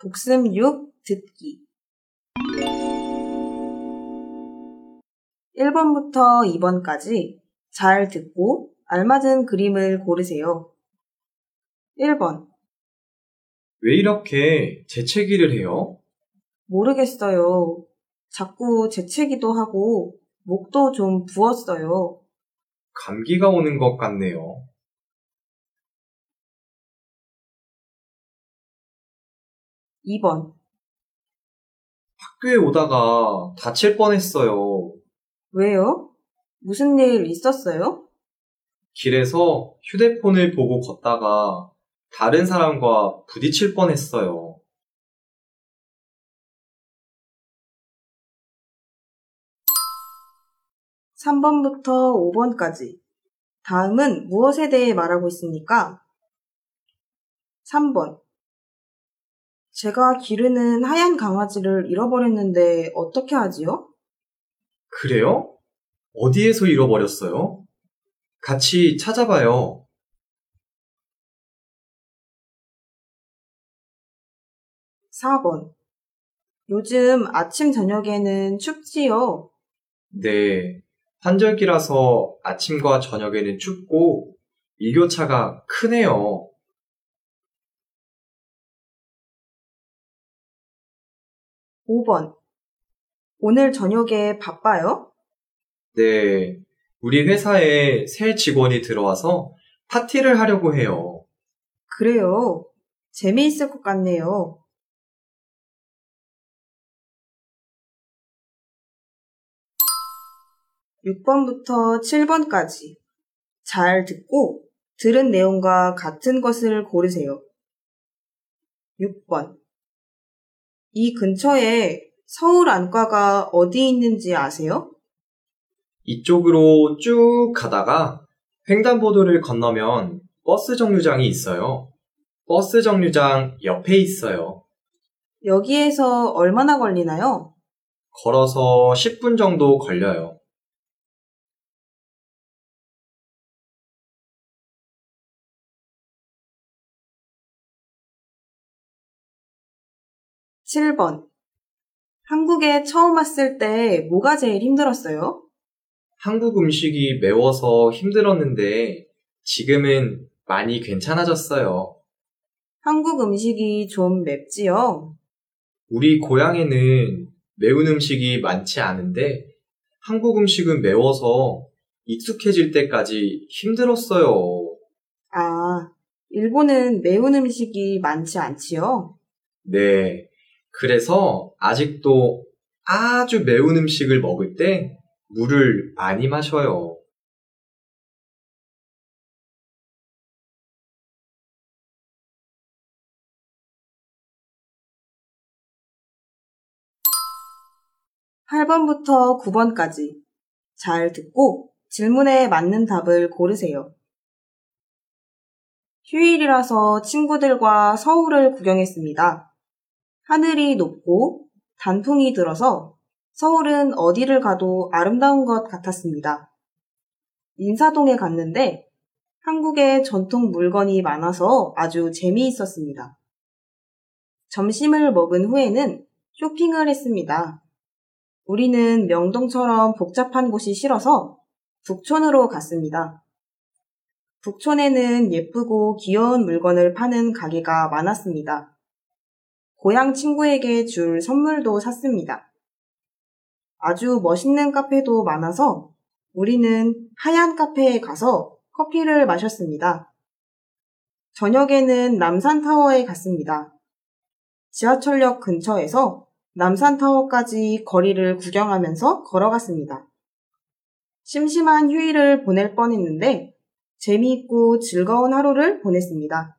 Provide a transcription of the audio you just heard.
복습 6 듣기 1번부터 2번까지 잘 듣고 알맞은 그림을 고르세요. 1번 왜 이렇게 재채기를 해요? 모르겠어요. 자꾸 재채기도 하고 목도 좀 부었어요. 감기가 오는 것 같네요. 2번 학교에 오다가 다칠 뻔했어요. 왜요? 무슨 일 있었어요? 길에서 휴대폰을 보고 걷다가 다른 사람과 부딪힐 뻔했어요. 3번부터 5번까지. 다음은 무엇에 대해 말하고 있습니까? 3번. 제가 기르는 하얀 강아지를 잃어버렸는데 어떻게 하지요? 그래요? 어디에서 잃어버렸어요? 같이 찾아봐요. 4번. 요즘 아침 저녁에는 춥지요? 네. 환절기라서 아침과 저녁에는 춥고 일교차가 크네요. 5번. 오늘 저녁에 바빠요? 네. 우리 회사에 새 직원이 들어와서 파티를 하려고 해요. 그래요. 재미있을 것 같네요. 6번부터 7번까지 잘 듣고 들은 내용과 같은 것을 고르세요. 6번. 이 근처에 서울 안과가 어디 있는지 아세요? 이쪽으로 쭉 가다가 횡단보도를 건너면 버스 정류장이 있어요. 버스 정류장 옆에 있어요. 여기에서 얼마나 걸리나요? 걸어서 10분 정도 걸려요. 7번. 한국에 처음 왔을 때 뭐가 제일 힘들었어요? 한국 음식이 매워서 힘들었는데 지금은 많이 괜찮아졌어요. 한국 음식이 좀 맵지요? 우리 고향에는 매운 음식이 많지 않은데 한국 음식은 매워서 익숙해질 때까지 힘들었어요. 아, 일본은 매운 음식이 많지 않지요? 네. 그래서 아직도 아주 매운 음식을 먹을 때 물을 많이 마셔요. 팔번부터 9번까지 잘 듣고 질문에 맞는 답을 고르세요. 휴일이라서 친구들과 서울을 구경했습니다. 하늘이 높고 단풍이 들어서 서울은 어디를 가도 아름다운 것 같았습니다. 인사동에 갔는데 한국의 전통 물건이 많아서 아주 재미있었습니다. 점심을 먹은 후에는 쇼핑을 했습니다. 우리는 명동처럼 복잡한 곳이 싫어서 북촌으로 갔습니다. 북촌에는 예쁘고 귀여운 물건을 파는 가게가 많았습니다. 고향 친구에게 줄 선물도 샀습니다. 아주 멋있는 카페도 많아서 우리는 하얀 카페에 가서 커피를 마셨습니다. 저녁에는 남산타워에 갔습니다. 지하철역 근처에서 남산타워까지 거리를 구경하면서 걸어갔습니다. 심심한 휴일을 보낼 뻔했는데 재미있고 즐거운 하루를 보냈습니다.